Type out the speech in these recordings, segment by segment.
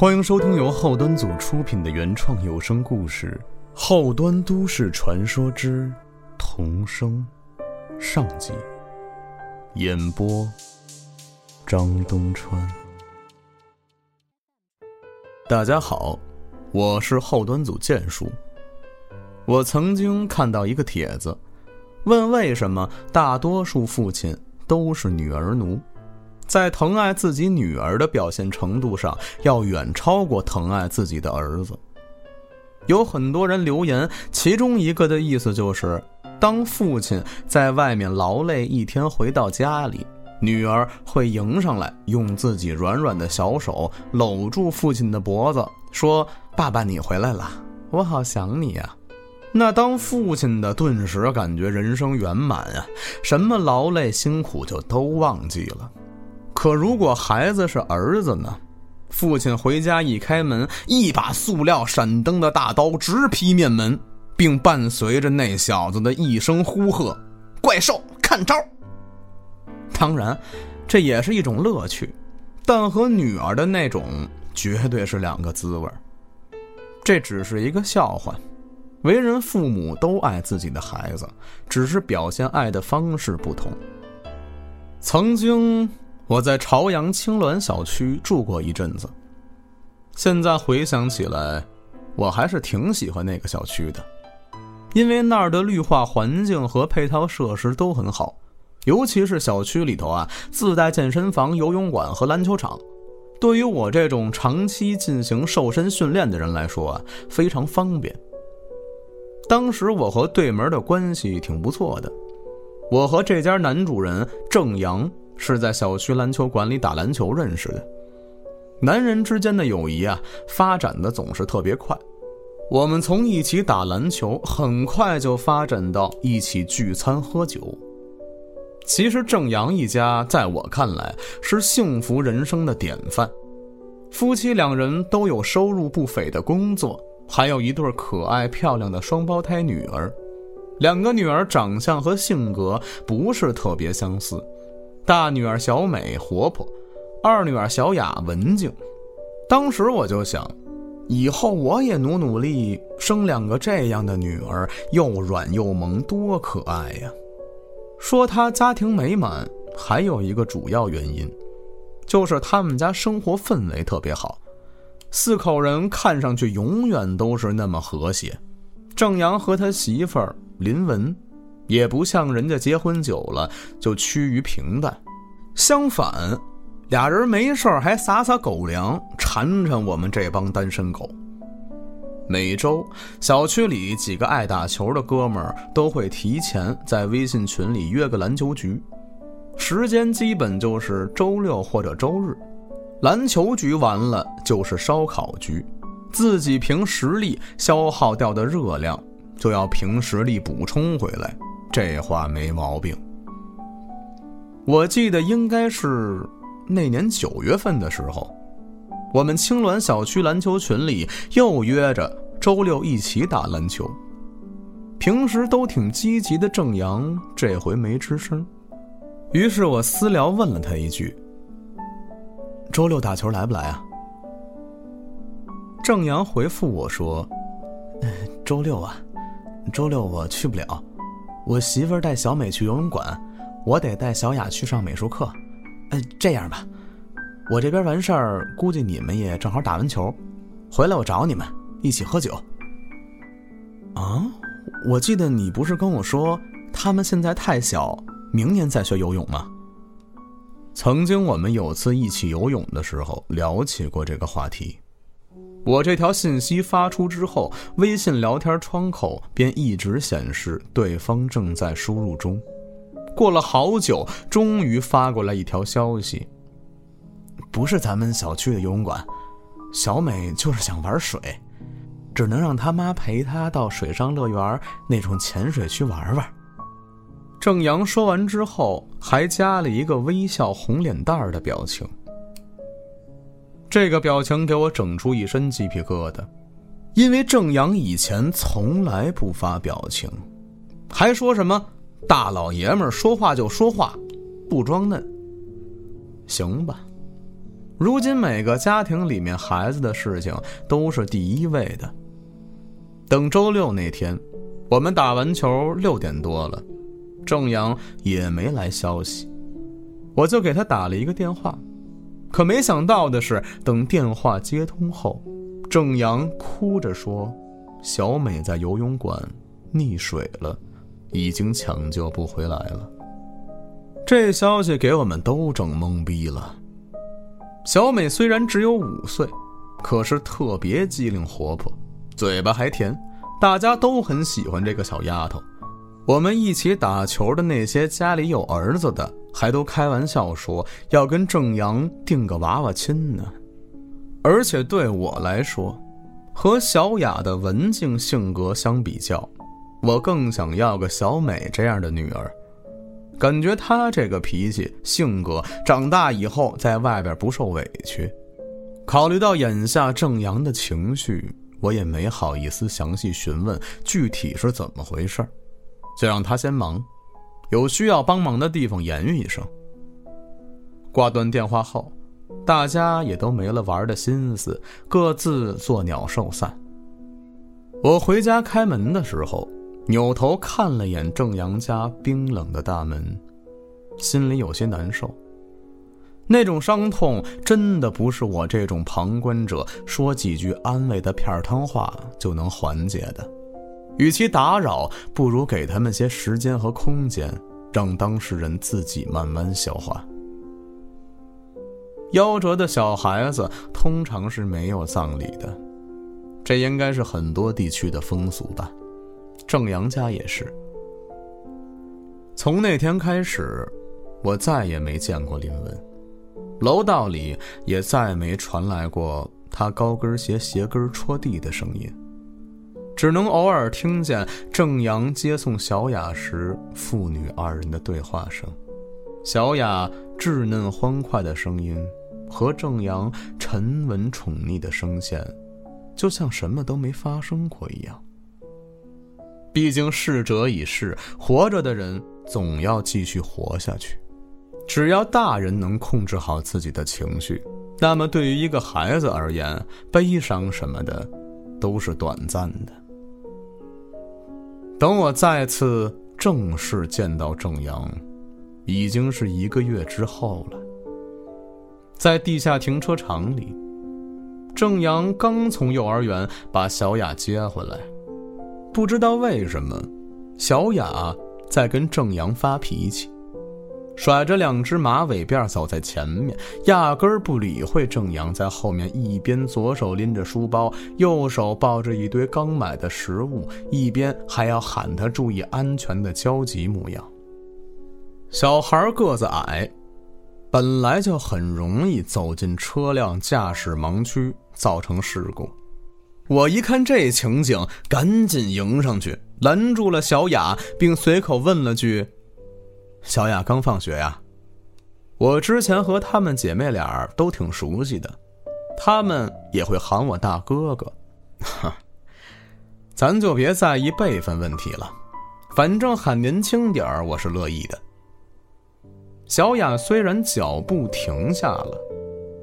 欢迎收听由后端组出品的原创有声故事《后端都市传说之童声》上集，演播张东川。大家好，我是后端组剑叔。我曾经看到一个帖子，问为什么大多数父亲都是女儿奴。在疼爱自己女儿的表现程度上，要远超过疼爱自己的儿子。有很多人留言，其中一个的意思就是：当父亲在外面劳累一天回到家里，女儿会迎上来，用自己软软的小手搂住父亲的脖子，说：“爸爸，你回来了，我好想你呀。”那当父亲的顿时感觉人生圆满啊，什么劳累辛苦就都忘记了。可如果孩子是儿子呢？父亲回家一开门，一把塑料闪灯的大刀直劈面门，并伴随着那小子的一声呼喝：“怪兽，看招！”当然，这也是一种乐趣，但和女儿的那种绝对是两个滋味这只是一个笑话，为人父母都爱自己的孩子，只是表现爱的方式不同。曾经。我在朝阳青鸾小区住过一阵子，现在回想起来，我还是挺喜欢那个小区的，因为那儿的绿化环境和配套设施都很好，尤其是小区里头啊，自带健身房、游泳馆和篮球场，对于我这种长期进行瘦身训练的人来说啊，非常方便。当时我和对门的关系挺不错的，我和这家男主人郑阳。是在小区篮球馆里打篮球认识的，男人之间的友谊啊，发展的总是特别快。我们从一起打篮球，很快就发展到一起聚餐喝酒。其实郑阳一家在我看来是幸福人生的典范，夫妻两人都有收入不菲的工作，还有一对可爱漂亮的双胞胎女儿。两个女儿长相和性格不是特别相似。大女儿小美活泼，二女儿小雅文静。当时我就想，以后我也努努力，生两个这样的女儿，又软又萌，多可爱呀！说她家庭美满，还有一个主要原因，就是他们家生活氛围特别好，四口人看上去永远都是那么和谐。郑阳和他媳妇儿林文。也不像人家结婚久了就趋于平淡，相反，俩人没事还撒撒狗粮，馋馋我们这帮单身狗。每周小区里几个爱打球的哥们儿都会提前在微信群里约个篮球局，时间基本就是周六或者周日。篮球局完了就是烧烤局，自己凭实力消耗掉的热量，就要凭实力补充回来。这话没毛病。我记得应该是那年九月份的时候，我们青鸾小区篮球群里又约着周六一起打篮球。平时都挺积极的郑阳这回没吱声，于是我私聊问了他一句：“周六打球来不来啊？”郑阳回复我说：“周六啊，周六我去不了。”我媳妇儿带小美去游泳馆，我得带小雅去上美术课。哎，这样吧，我这边完事儿，估计你们也正好打完球，回来我找你们一起喝酒。啊，我记得你不是跟我说他们现在太小，明年再学游泳吗？曾经我们有次一起游泳的时候聊起过这个话题。我这条信息发出之后，微信聊天窗口便一直显示对方正在输入中。过了好久，终于发过来一条消息：“不是咱们小区的游泳馆，小美就是想玩水，只能让她妈陪她到水上乐园那种浅水区玩玩。”郑阳说完之后，还加了一个微笑红脸蛋儿的表情。这个表情给我整出一身鸡皮疙瘩，因为郑阳以前从来不发表情，还说什么大老爷们说话就说话，不装嫩。行吧，如今每个家庭里面孩子的事情都是第一位的。等周六那天，我们打完球六点多了，郑阳也没来消息，我就给他打了一个电话，可没想到的是，等电话接通后，郑阳哭着说：“小美在游泳馆溺水了，已经抢救不回来了。”这消息给我们都整懵逼了。小美虽然只有五岁，可是特别机灵活泼，嘴巴还甜，大家都很喜欢这个小丫头。我们一起打球的那些家里有儿子的，还都开玩笑说要跟郑阳定个娃娃亲呢。而且对我来说，和小雅的文静性格相比较，我更想要个小美这样的女儿。感觉她这个脾气性格，长大以后在外边不受委屈。考虑到眼下郑阳的情绪，我也没好意思详细询问具体是怎么回事就让他先忙，有需要帮忙的地方言语一声。挂断电话后，大家也都没了玩的心思，各自作鸟兽散。我回家开门的时候。扭头看了眼郑阳家冰冷的大门，心里有些难受。那种伤痛真的不是我这种旁观者说几句安慰的片汤话就能缓解的。与其打扰，不如给他们些时间和空间，让当事人自己慢慢消化。夭折的小孩子通常是没有葬礼的，这应该是很多地区的风俗吧。郑阳家也是。从那天开始，我再也没见过林文，楼道里也再没传来过他高跟鞋鞋跟戳地的声音，只能偶尔听见郑阳接送小雅时父女二人的对话声。小雅稚嫩欢快的声音和郑阳沉稳宠溺的声线，就像什么都没发生过一样。毕竟逝者已逝，活着的人总要继续活下去。只要大人能控制好自己的情绪，那么对于一个孩子而言，悲伤什么的都是短暂的。等我再次正式见到郑阳，已经是一个月之后了。在地下停车场里，郑阳刚从幼儿园把小雅接回来。不知道为什么，小雅在跟郑阳发脾气，甩着两只马尾辫走在前面，压根儿不理会郑阳在后面一边左手拎着书包，右手抱着一堆刚买的食物，一边还要喊他注意安全的焦急模样。小孩个子矮，本来就很容易走进车辆驾驶盲区，造成事故。我一看这情景，赶紧迎上去拦住了小雅，并随口问了句：“小雅刚放学呀？”我之前和她们姐妹俩都挺熟悉的，她们也会喊我大哥哥。哈，咱就别在意辈分问题了，反正喊年轻点儿我是乐意的。小雅虽然脚步停下了，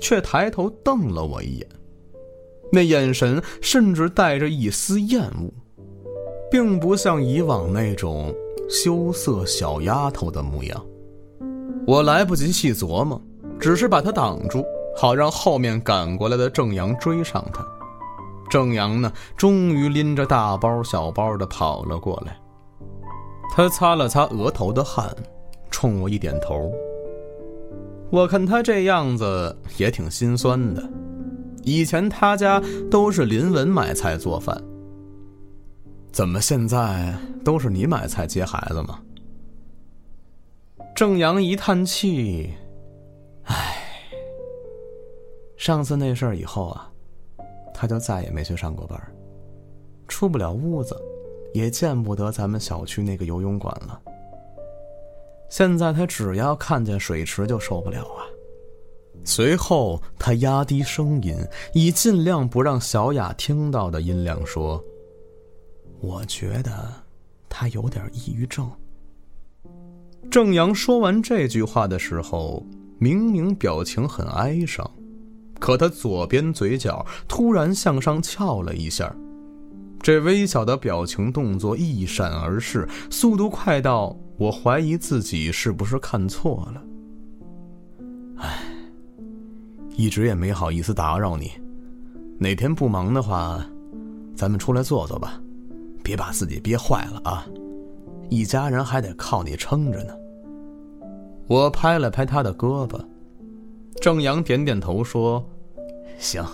却抬头瞪了我一眼。那眼神甚至带着一丝厌恶，并不像以往那种羞涩小丫头的模样。我来不及细琢磨，只是把她挡住，好让后面赶过来的郑阳追上她。郑阳呢，终于拎着大包小包的跑了过来。他擦了擦额头的汗，冲我一点头。我看他这样子也挺心酸的。以前他家都是林文买菜做饭，怎么现在都是你买菜接孩子吗？郑阳一叹气，唉，上次那事儿以后啊，他就再也没去上过班，出不了屋子，也见不得咱们小区那个游泳馆了。现在他只要看见水池就受不了啊。随后，他压低声音，以尽量不让小雅听到的音量说：“我觉得他有点抑郁症。”郑阳说完这句话的时候，明明表情很哀伤，可他左边嘴角突然向上翘了一下，这微小的表情动作一闪而逝，速度快到我怀疑自己是不是看错了。唉，一直也没好意思打扰你，哪天不忙的话，咱们出来坐坐吧，别把自己憋坏了啊！一家人还得靠你撑着呢。我拍了拍他的胳膊，郑阳点点头说：“行，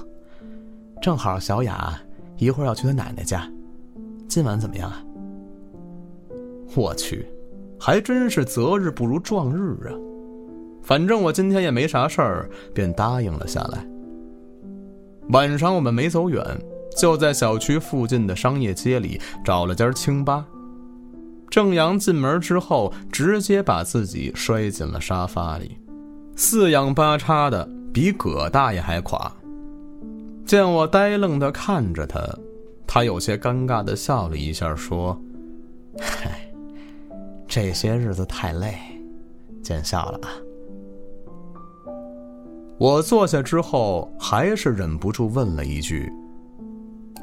正好小雅一会儿要去她奶奶家，今晚怎么样啊？”我去，还真是择日不如撞日啊！反正我今天也没啥事儿，便答应了下来。晚上我们没走远，就在小区附近的商业街里找了家清吧。郑阳进门之后，直接把自己摔进了沙发里，四仰八叉的，比葛大爷还垮。见我呆愣的看着他，他有些尴尬的笑了一下，说：“嗨，这些日子太累，见笑了啊。”我坐下之后，还是忍不住问了一句：“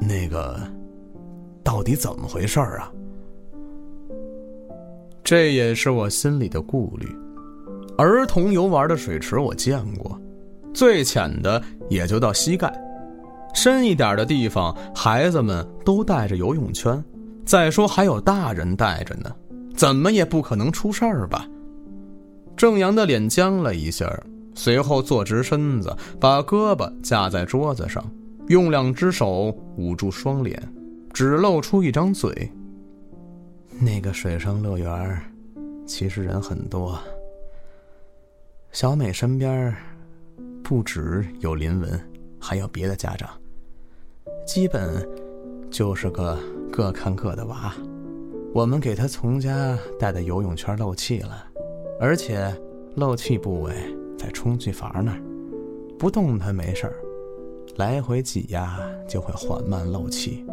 那个，到底怎么回事儿啊？”这也是我心里的顾虑。儿童游玩的水池我见过，最浅的也就到膝盖，深一点的地方孩子们都带着游泳圈。再说还有大人带着呢，怎么也不可能出事儿吧？郑阳的脸僵了一下，随后坐直身子，把胳膊架在桌子上，用两只手捂住双脸，只露出一张嘴。那个水上乐园，其实人很多。小美身边不止有林文，还有别的家长，基本就是个各看各的娃。我们给他从家带的游泳圈漏气了，而且漏气部位在充气阀那儿，不动它没事儿，来回挤压就会缓慢漏气，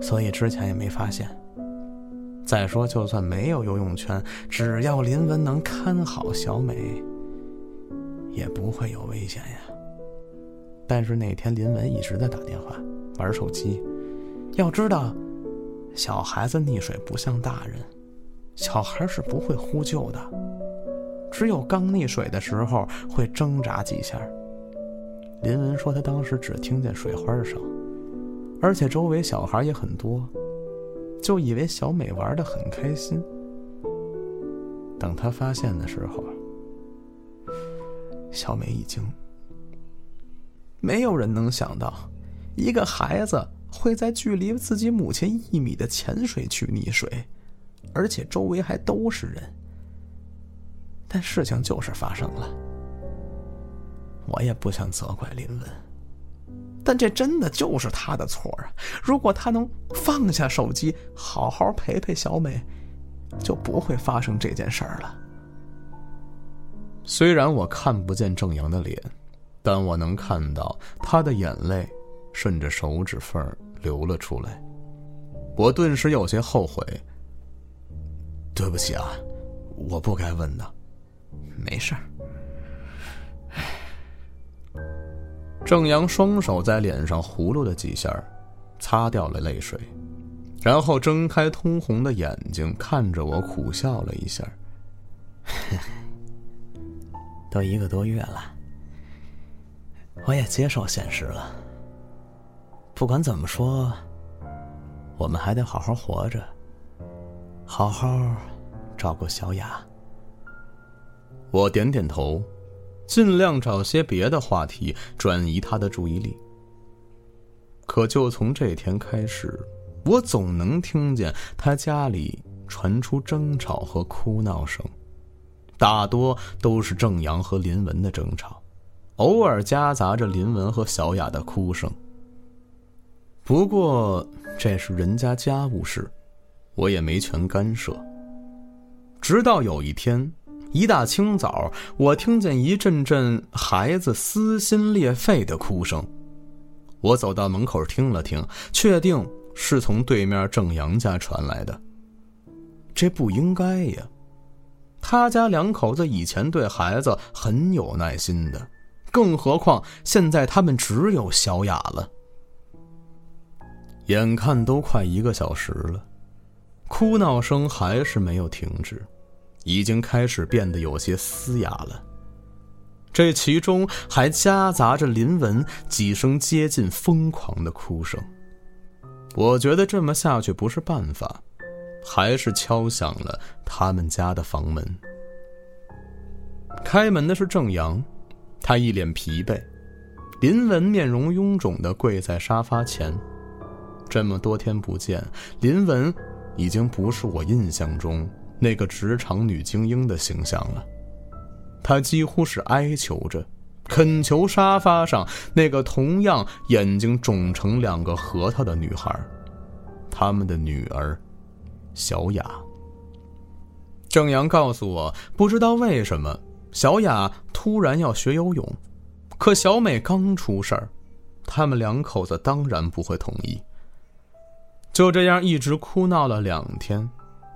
所以之前也没发现。再说，就算没有游泳圈，只要林文能看好小美，也不会有危险呀。但是那天林文一直在打电话、玩手机。要知道，小孩子溺水不像大人，小孩是不会呼救的，只有刚溺水的时候会挣扎几下。林文说，他当时只听见水花声，而且周围小孩也很多。就以为小美玩的很开心。等他发现的时候，小美已经没有人能想到，一个孩子会在距离自己母亲一米的浅水区溺水，而且周围还都是人。但事情就是发生了，我也不想责怪林文。但这真的就是他的错啊！如果他能放下手机，好好陪陪小美，就不会发生这件事儿了。虽然我看不见郑阳的脸，但我能看到他的眼泪顺着手指缝流了出来。我顿时有些后悔。对不起啊，我不该问的。没事儿。郑阳双手在脸上葫芦了几下，擦掉了泪水，然后睁开通红的眼睛看着我，苦笑了一下。都一个多月了，我也接受现实了。不管怎么说，我们还得好好活着，好好照顾小雅。我点点头。尽量找些别的话题转移他的注意力。可就从这天开始，我总能听见他家里传出争吵和哭闹声，大多都是郑阳和林文的争吵，偶尔夹杂着林文和小雅的哭声。不过这是人家家务事，我也没权干涉。直到有一天。一大清早，我听见一阵阵孩子撕心裂肺的哭声。我走到门口听了听，确定是从对面郑阳家传来的。这不应该呀，他家两口子以前对孩子很有耐心的，更何况现在他们只有小雅了。眼看都快一个小时了，哭闹声还是没有停止，已经开始变得有些嘶哑了。这其中还夹杂着林文几声接近疯狂的哭声。我觉得这么下去不是办法，还是敲响了他们家的房门。开门的是郑阳，他一脸疲惫，林文面容臃肿的跪在沙发前。这么多天不见，林文已经不是我印象中那个职场女精英的形象了。她几乎是哀求着，恳求沙发上那个同样眼睛肿成两个核桃的女孩，他们的女儿小雅。郑阳告诉我，不知道为什么小雅突然要学游泳，可小美刚出事儿，他们两口子当然不会同意。就这样一直哭闹了两天，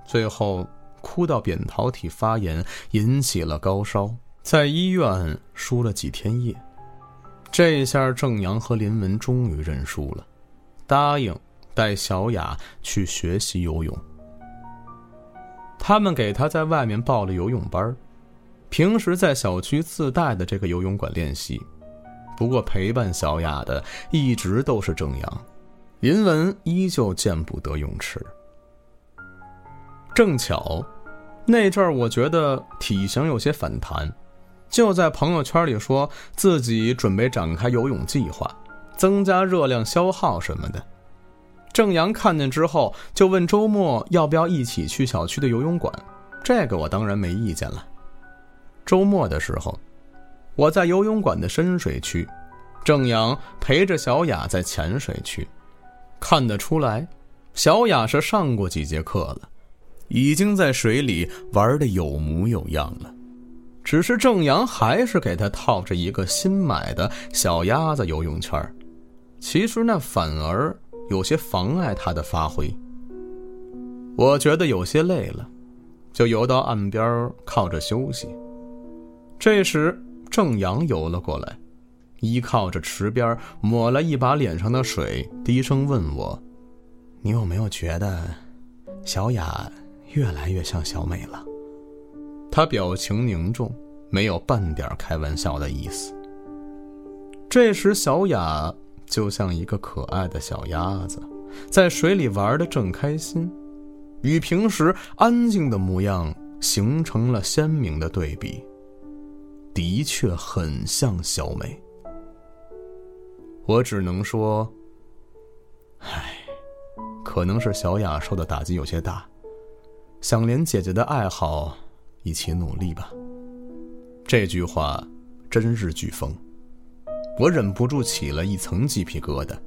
最后哭到扁桃体发炎，引起了高烧，在医院输了几天液。这下郑阳和林文终于认输了，答应带小雅去学习游泳。他们给他在外面报了游泳班，平时在小区自带的这个游泳馆练习。不过陪伴小雅的一直都是郑阳。林文依旧见不得泳池。正巧，那阵儿我觉得体型有些反弹，就在朋友圈里说自己准备展开游泳计划，增加热量消耗什么的。郑阳看见之后，就问周末要不要一起去小区的游泳馆。这个我当然没意见了。周末的时候，我在游泳馆的深水区，郑阳陪着小雅在浅水区。看得出来，小雅是上过几节课了，已经在水里玩的有模有样了。只是郑阳还是给他套着一个新买的小鸭子游泳圈其实那反而有些妨碍他的发挥。我觉得有些累了，就游到岸边靠着休息。这时，郑阳游了过来。依靠着池边，抹了一把脸上的水，低声问我：“你有没有觉得，小雅越来越像小美了？”他表情凝重，没有半点开玩笑的意思。这时，小雅就像一个可爱的小鸭子，在水里玩的正开心，与平时安静的模样形成了鲜明的对比，的确很像小美。我只能说，唉，可能是小雅受的打击有些大，想连姐姐的爱好一起努力吧。这句话真是飓风，我忍不住起了一层鸡皮疙瘩，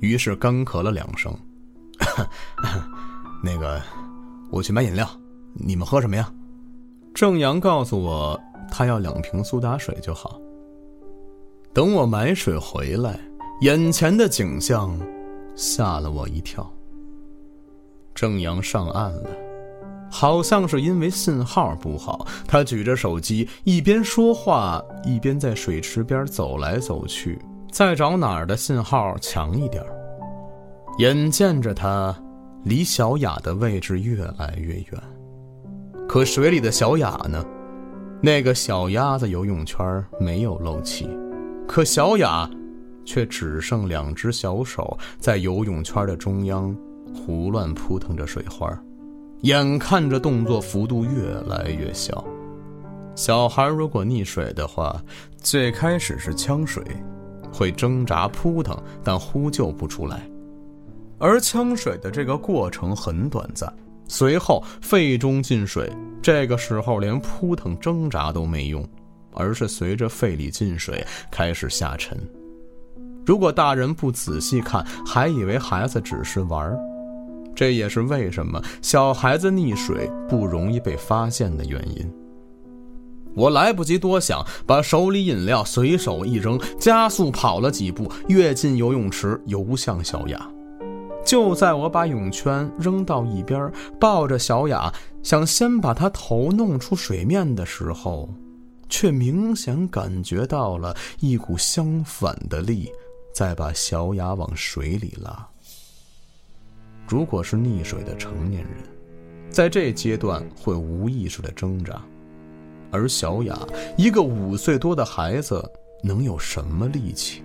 于是干咳了两声。那个，我去买饮料，你们喝什么呀？郑阳告诉我，他要两瓶苏打水就好。等我买水回来。眼前的景象吓了我一跳。郑阳上岸了，好像是因为信号不好，他举着手机一边说话一边在水池边走来走去，在找哪儿的信号强一点。眼见着他离小雅的位置越来越远，可水里的小雅呢？那个小鸭子游泳圈没有漏气，可小雅。却只剩两只小手在游泳圈的中央胡乱扑腾着水花，眼看着动作幅度越来越小。小孩如果溺水的话，最开始是呛水，会挣扎扑腾，但呼救不出来。而呛水的这个过程很短暂，随后肺中进水，这个时候连扑腾挣扎都没用，而是随着肺里进水开始下沉。如果大人不仔细看，还以为孩子只是玩儿，这也是为什么小孩子溺水不容易被发现的原因。我来不及多想，把手里饮料随手一扔，加速跑了几步，跃进游泳池，游向小雅。就在我把泳圈扔到一边，抱着小雅，想先把她头弄出水面的时候，却明显感觉到了一股相反的力，在把小雅往水里拉。如果是溺水的成年人，在这阶段会无意识的挣扎，而小雅一个五岁多的孩子，能有什么力气？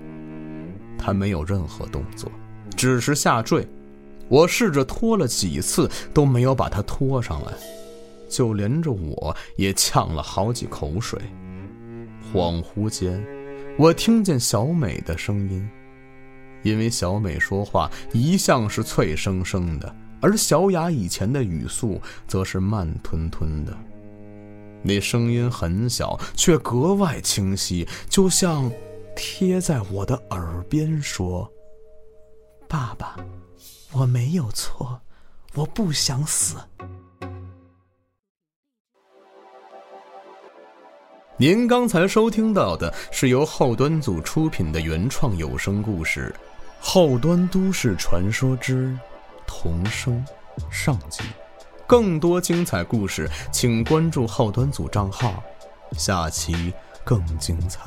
她没有任何动作，只是下坠。我试着拖了几次，都没有把她拖上来。就连着我也呛了好几口水。恍惚间，我听见小美的声音，因为小美说话一向是脆生生的，而小雅以前的语速则是慢吞吞的。那声音很小，却格外清晰，就像贴在我的耳边说：“爸爸，我没有错，我不想死。”您刚才收听到的是由后端组出品的原创有声故事《后端都市传说之童声》上集。更多精彩故事，请关注后端组账号，下期更精彩。